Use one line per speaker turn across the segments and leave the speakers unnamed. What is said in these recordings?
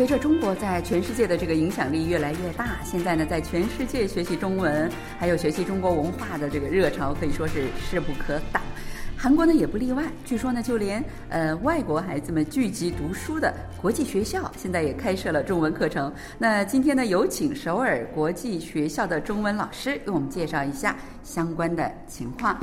随着中国在全世界的这个影响力越来越大，现在呢，在全世界学习中文，还有学习中国文化的这个热潮可以说是势不可挡。韩国呢也不例外，据说呢，就连呃外国孩子们聚集读书的国际学校，现在也开设了中文课程。那今天呢，有请首尔国际学校的中文老师给我们介绍一下相关的情况。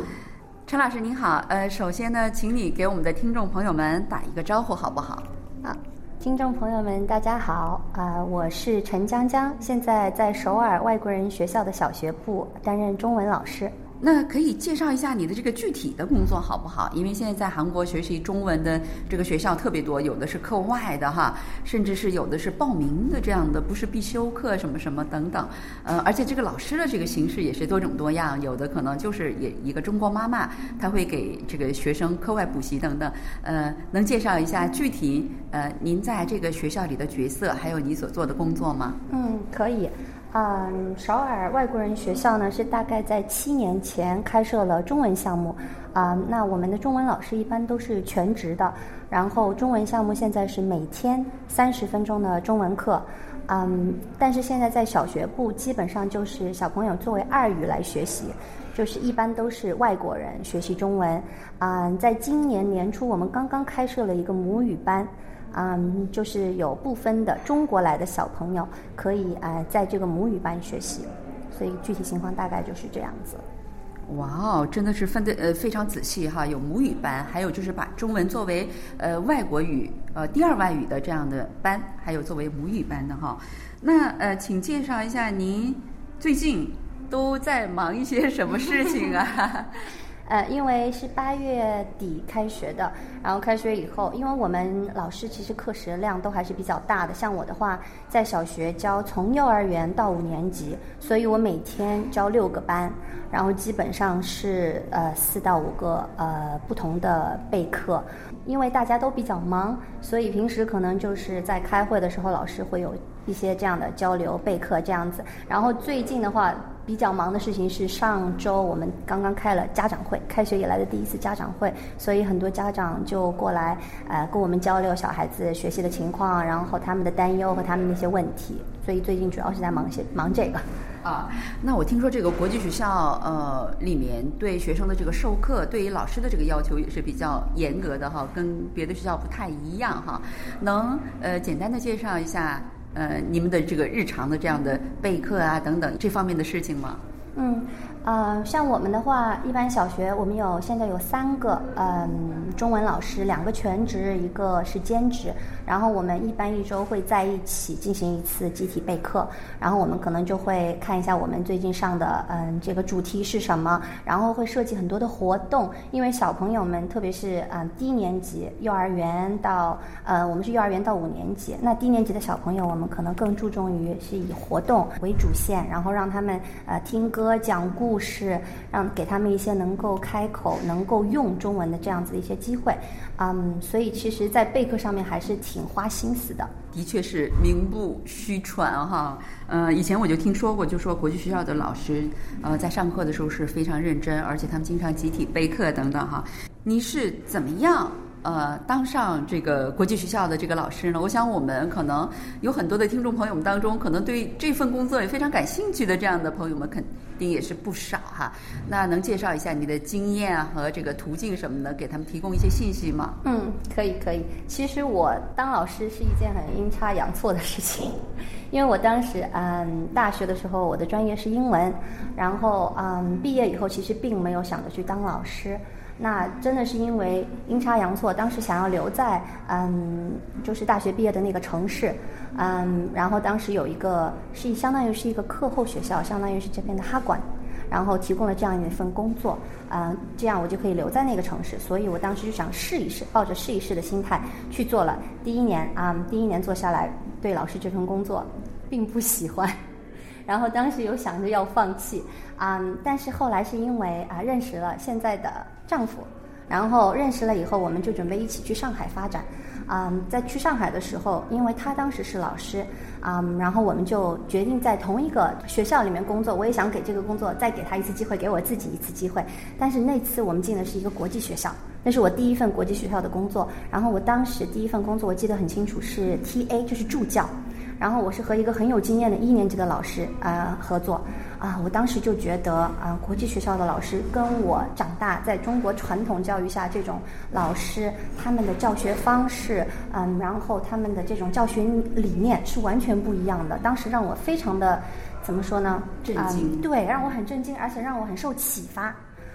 陈老师您好，呃，首先呢，请你给我们的听众朋友们打一个招呼，好不好？
啊，听众朋友们，大家好啊、我是陈江江，现在在首尔外国人学校的小学部担任中文老师。
那可以介绍一下你的这个具体的工作好不好？因为现在在韩国学习中文的这个学校特别多，有的是课外的哈，甚至是有的是报名的这样的，不是必修课什么什么等等。呃，而且这个老师的这个形式也是多种多样，有的可能就是也一个中国妈妈，她会给这个学生课外补习等等。呃，能介绍一下具体呃您在这个学校里的角色，还有你所做的工作吗？
嗯，可以。嗯，首尔外国人学校呢是大概在七年前开设了中文项目，啊、那我们的中文老师一般都是全职的，然后中文项目现在是每天三十分钟的中文课，嗯，但是现在在小学部基本上就是小朋友作为二语来学习，就是一般都是外国人学习中文，啊、在今年年初我们刚刚开设了一个母语班。嗯，就是有部分的中国来的小朋友可以呃在这个母语班学习，所以具体情况大概就是这样子。
哇哦，真的是分的呃非常仔细哈，有母语班，还有就是把中文作为呃外国语呃第二外语的这样的班，还有作为母语班的哈。那呃，请介绍一下您最近都在忙一些什么事情啊？
呃，因为是八月底开学的，然后开学以后，因为我们老师其实课时量都还是比较大的，像我的话，在小学教从幼儿园到五年级，所以我每天教六个班，然后基本上是呃四到五个呃不同的备课，因为大家都比较忙，所以平时可能就是在开会的时候，老师会有一些这样的交流备课这样子，然后最近的话。比较忙的事情是上周我们刚刚开了家长会，开学以来的第一次家长会，所以很多家长就过来呃跟我们交流小孩子学习的情况，然后他们的担忧和他们的一些问题，所以最近主要是在忙些忙这个。
啊，那我听说这个国际学校呃里面对学生的这个授课，对于老师的这个要求也是比较严格的哈，跟别的学校不太一样哈。能呃简单的介绍一下呃你们的这个日常的这样的备课啊等等这方面的事情吗？
嗯，呃，像我们的话，一般小学我们有现在有三个嗯中文老师，两个全职，一个是兼职。然后我们一般一周会在一起进行一次集体备课，然后我们可能就会看一下我们最近上的嗯这个主题是什么，然后会设计很多的活动，因为小朋友们特别是嗯低年级幼儿园到呃我们是幼儿园到五年级，那低年级的小朋友我们可能更注重于是以活动为主线，然后让他们呃听歌讲故事，让给他们一些能够开口、能够用中文的这样子的一些机会，嗯，所以其实，在备课上面还是挺花心思的。
的确是名不虚传哈。呃，以前我就听说过，就说国际学校的老师，呃，在上课的时候是非常认真，而且他们经常集体备课等等哈。你是怎么样？呃，当上这个国际学校的这个老师呢？我想我们可能有很多的听众朋友们当中，可能对这份工作也非常感兴趣的这样的朋友们，肯定也是不少哈。那能介绍一下你的经验和这个途径什么的，给他们提供一些信息吗？
嗯，可以可以。其实我当老师是一件很阴差阳错的事情，因为我当时嗯大学的时候我的专业是英文，然后嗯毕业以后其实并没有想着去当老师。那真的是因为阴差阳错，当时想要留在嗯，就是大学毕业的那个城市，嗯，然后当时有一个是相当于是一个课后学校，相当于是这边的哈馆，然后提供了这样一份工作，嗯，这样我就可以留在那个城市，所以我当时就想试一试，抱着试一试的心态去做了。第一年啊、第一年做下来，对老师这份工作并不喜欢。然后当时有想着要放弃，啊、但是后来是因为啊、认识了现在的丈夫，然后认识了以后，我们就准备一起去上海发展，嗯，在去上海的时候，因为他当时是老师，嗯，然后我们就决定在同一个学校里面工作。我也想给这个工作再给他一次机会，给我自己一次机会。但是那次我们进的是一个国际学校，那是我第一份国际学校的工作。然后我当时第一份工作我记得很清楚，是 TA，就是助教。然后我是和一个很有经验的一年级的老师啊合作，啊，我当时就觉得啊，国际学校的老师跟我长大在中国传统教育下这种老师他们的教学方式，嗯，然后他们的这种教学理念是完全不一样的。当时让我非常的怎么说呢？
震惊。
对，让我很震惊，而且让我很受启发。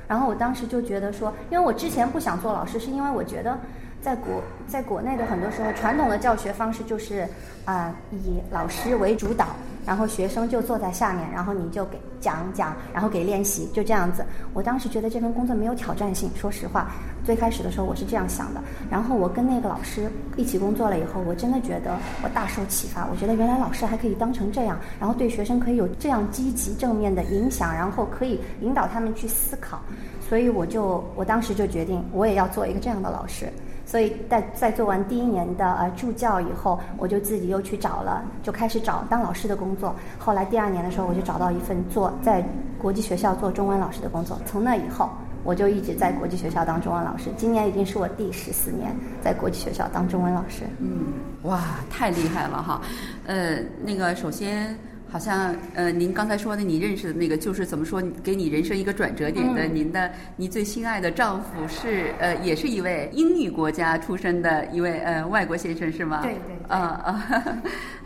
然后我当时就觉得说，因为我之前不想做老师，是因为我觉得。在国在国内的很多时候，传统的教学方式就是啊，以老师为主导，然后学生就坐在下面，然后你就给讲讲，然后给练习，就这样子。我当时觉得这份工作没有挑战性，说实话，最开始的时候我是这样想的。然后我跟那个老师一起工作了以后，我真的觉得我大受启发。我觉得原来老师还可以当成这样，然后对学生可以有这样积极正面的影响，然后可以引导他们去思考。所以我就我当时就决定，我也要做一个这样的老师。所以在在做完第一年的呃助教以后，我就自己又去找了，就开始找当老师的工作。后来第二年的时候，我就找到一份做在国际学校做中文老师的工作。从那以后，我就一直在国际学校当中文老师。今年已经是我第十四年在国际学校当中文老师。
嗯，哇，太厉害了哈！呃，那个首先。好像呃，您刚才说的，你认识的那个，就是怎么说，给你人生一个转折点的，您的你最心爱的丈夫是呃，也是一位英语国家出身的一位呃外国先生，是吗？
对对。啊
啊，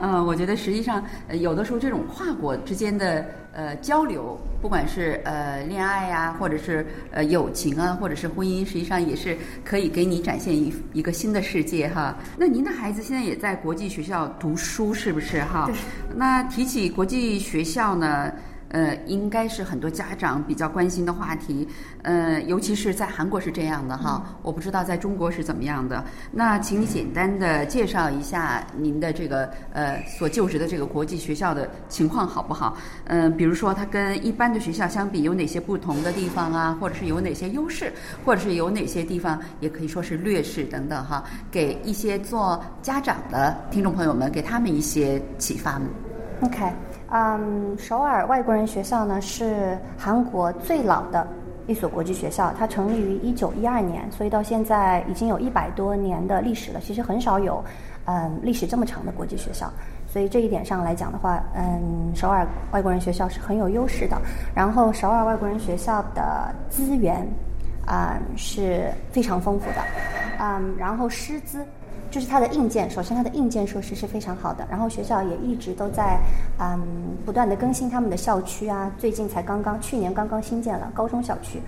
嗯，我觉得实际上有的时候这种跨国之间的。呃，交流，不管是呃恋爱呀，或者是呃友情啊，或者是婚姻，实际上也是可以给你展现一一个新的世界哈。那您的孩子现在也在国际学校读书，是不是哈？那提起国际学校呢？呃，应该是很多家长比较关心的话题，呃，尤其是在韩国是这样的哈，我不知道在中国是怎么样的。那请你简单的介绍一下您的这个呃所就职的这个国际学校的情况好不好？嗯，比如说它跟一般的学校相比有哪些不同的地方啊，或者是有哪些优势，或者是有哪些地方也可以说是劣势等等哈，给一些做家长的听众朋友们，给他们一些启发。
OK。嗯，首尔外国人学校呢是韩国最老的一所国际学校，它成立于一九一二年，所以到现在已经有一百多年的历史了。其实很少有嗯历史这么长的国际学校，所以这一点上来讲的话，嗯，首尔外国人学校是很有优势的。然后首尔外国人学校的资源啊是非常丰富的，嗯，然后师资。就是它的硬件，首先它的硬件设施是非常好的，然后学校也一直都在嗯不断的更新他们的校区啊，最近才刚刚去年刚刚新建了高中校区，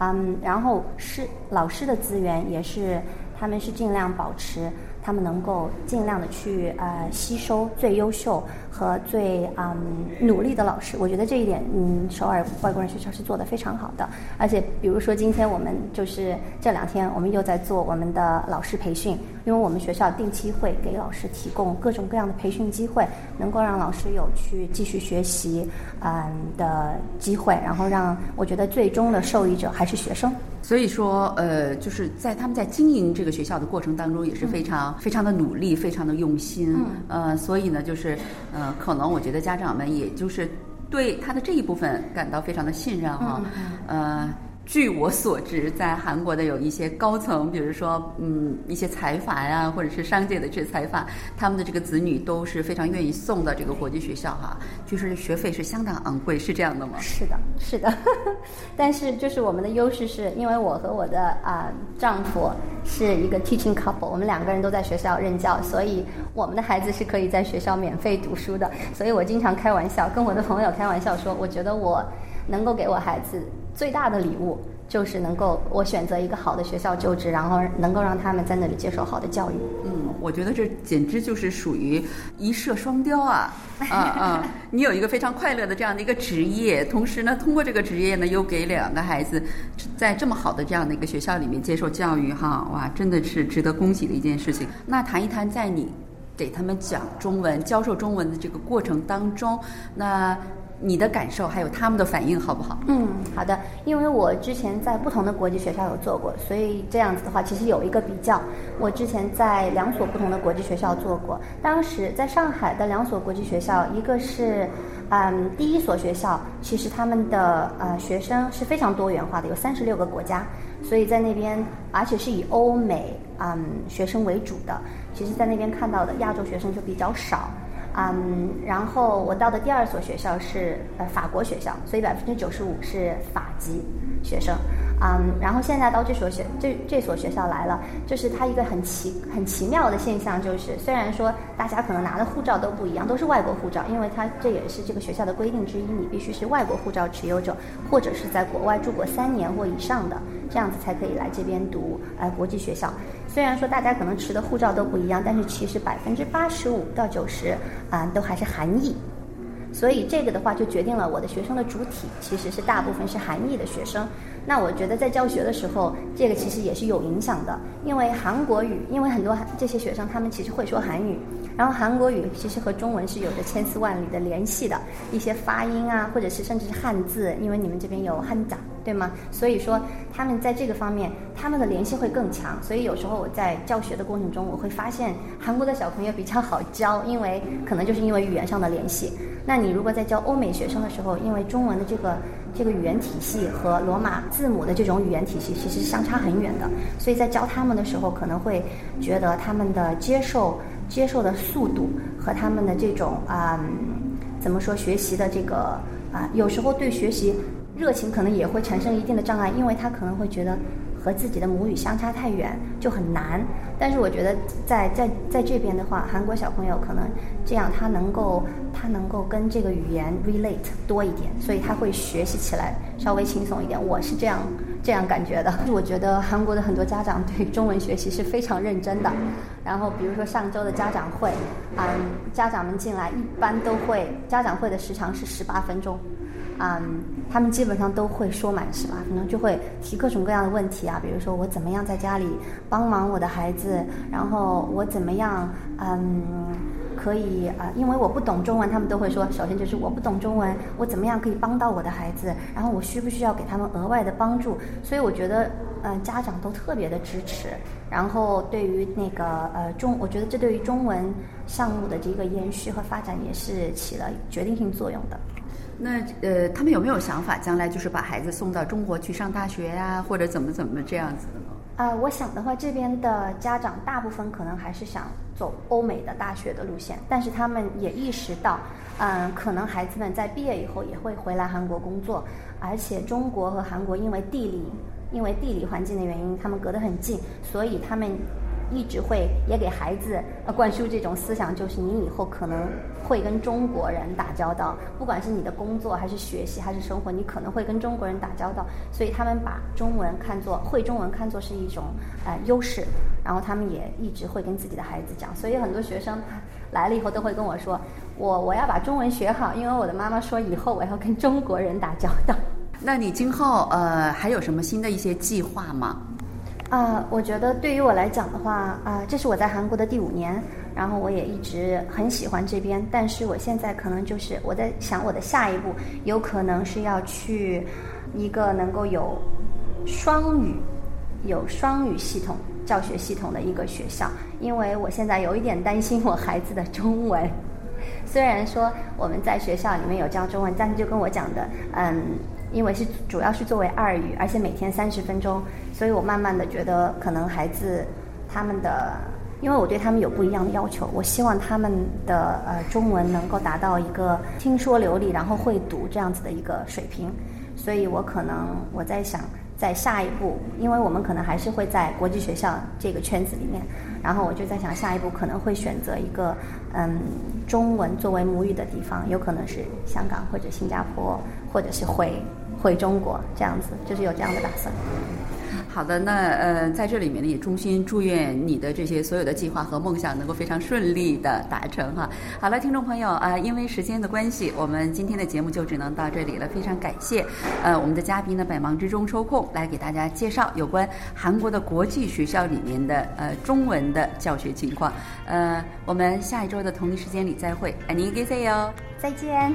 嗯，然后师老师的资源也是他们是尽量保持。他们能够尽量的去呃吸收最优秀和最嗯努力的老师，我觉得这一点嗯首尔外国人学校是做的非常好的。而且比如说今天我们就是这两天我们又在做我们的老师培训，因为我们学校定期会给老师提供各种各样的培训机会，能够让老师有去继续学习嗯的机会，然后让我觉得最终的受益者还是学生。
所以说呃就是在他们在经营这个学校的过程当中也是非常。非常的努力，非常的用心，嗯呃，所以呢，就是，呃，可能我觉得家长们也就是对他的这一部分感到非常的信任哈，呃。据我所知，在韩国的有一些高层，比如说，嗯，一些财阀呀，或者是商界的这些财阀，他们的这个子女都是非常愿意送到这个国际学校哈，就是学费是相当昂贵，是这样的吗？
是的，是的。但是就是我们的优势是因为我和我的啊丈夫是一个 teaching couple，我们两个人都在学校任教，所以我们的孩子是可以在学校免费读书的。所以我经常开玩笑，跟我的朋友开玩笑说，我觉得我能够给我孩子。最大的礼物就是能够我选择一个好的学校就职，然后能够让他们在那里接受好的教育。
嗯，我觉得这简直就是属于一射双雕啊！啊 啊，你有一个非常快乐的这样的一个职业，同时呢，通过这个职业呢，又给两个孩子在这么好的这样的一个学校里面接受教育，哈，哇，真的是值得恭喜的一件事情。那谈一谈在你给他们讲中文、教授中文的这个过程当中，那。你的感受还有他们的反应好不好？
嗯，好的。因为我之前在不同的国际学校有做过，所以这样子的话，其实有一个比较。我之前在两所不同的国际学校做过，当时在上海的两所国际学校，一个是嗯第一所学校，其实他们的呃学生是非常多元化的，有三十六个国家，所以在那边而且是以欧美嗯学生为主的，其实在那边看到的亚洲学生就比较少。嗯，然后我到的第二所学校是呃法国学校，所以百分之九十五是法籍学生。嗯，然后现在到这所学这这所学校来了，就是它一个很奇很奇妙的现象，就是虽然说大家可能拿的护照都不一样，都是外国护照，因为它这也是这个学校的规定之一，你必须是外国护照持有者，或者是在国外住过三年或以上的，这样子才可以来这边读呃国际学校。虽然说大家可能持的护照都不一样，但是其实百分之八十五到九十啊都还是韩裔。所以这个的话就决定了我的学生的主体其实是大部分是韩裔的学生。那我觉得在教学的时候，这个其实也是有影响的，因为韩国语，因为很多这些学生他们其实会说韩语，然后韩国语其实和中文是有着千丝万缕的联系的，一些发音啊，或者是甚至是汉字，因为你们这边有汉字。对吗？所以说他们在这个方面，他们的联系会更强。所以有时候我在教学的过程中，我会发现韩国的小朋友比较好教，因为可能就是因为语言上的联系。那你如果在教欧美学生的时候，因为中文的这个这个语言体系和罗马字母的这种语言体系其实相差很远的，所以在教他们的时候，可能会觉得他们的接受接受的速度和他们的这种啊怎么说学习的这个啊，有时候对学习。热情可能也会产生一定的障碍，因为他可能会觉得和自己的母语相差太远，就很难。但是我觉得在在在这边的话，韩国小朋友可能这样，他能够他能够跟这个语言 relate 多一点，所以他会学习起来稍微轻松一点。我是这样这样感觉的。我觉得韩国的很多家长对中文学习是非常认真的。然后比如说上周的家长会，嗯，家长们进来一般都会，家长会的时长是十八分钟。嗯，他们基本上都会说满十八可能，就会提各种各样的问题啊，比如说我怎么样在家里帮忙我的孩子，然后我怎么样，嗯，可以啊，因为我不懂中文，他们都会说，首先就是我不懂中文，我怎么样可以帮到我的孩子，然后我需不需要给他们额外的帮助？所以我觉得，嗯，家长都特别的支持，然后对于那个呃中，我觉得这对于中文项目的这个延续和发展也是起了决定性作用的。
那呃，他们有没有想法，将来就是把孩子送到中国去上大学呀，或者怎么怎么这样子的呢？
啊，我想的话，这边的家长大部分可能还是想走欧美的大学的路线，但是他们也意识到，嗯，可能孩子们在毕业以后也会回来韩国工作，而且中国和韩国因为地理，因为地理环境的原因，他们隔得很近，所以他们。一直会也给孩子呃灌输这种思想，就是你以后可能会跟中国人打交道，不管是你的工作还是学习还是生活，你可能会跟中国人打交道，所以他们把中文看作会中文看作是一种呃优势，然后他们也一直会跟自己的孩子讲，所以很多学生来了以后都会跟我说，我我要把中文学好，因为我的妈妈说以后我要跟中国人打交道。
那你今后呃还有什么新的一些计划吗？
啊，我觉得对于我来讲的话，啊，这是我在韩国的第五年，然后我也一直很喜欢这边，但是我现在可能就是我在想我的下一步，有可能是要去一个能够有双语、有双语系统教学系统的一个学校，因为我现在有一点担心我孩子的中文，虽然说我们在学校里面有教中文，但是就跟我讲的，嗯。因为是主要是作为二语，而且每天三十分钟，所以我慢慢的觉得可能孩子他们的，因为我对他们有不一样的要求，我希望他们的呃中文能够达到一个听说流利，然后会读这样子的一个水平，所以我可能我在想，在下一步，因为我们可能还是会在国际学校这个圈子里面，然后我就在想下一步可能会选择一个嗯中文作为母语的地方，有可能是香港或者新加坡，或者是回。回中国这样子，就是有这样的打算。
好的，那呃，在这里面呢，也衷心祝愿你的这些所有的计划和梦想能够非常顺利的达成哈。好了，听众朋友啊，因为时间的关系，我们今天的节目就只能到这里了。非常感谢呃我们的嘉宾呢，百忙之中抽空来给大家介绍有关韩国的国际学校里面的呃中文的教学情况。呃，我们下一周的同一时间里再会，안녕히계세 요，
再见。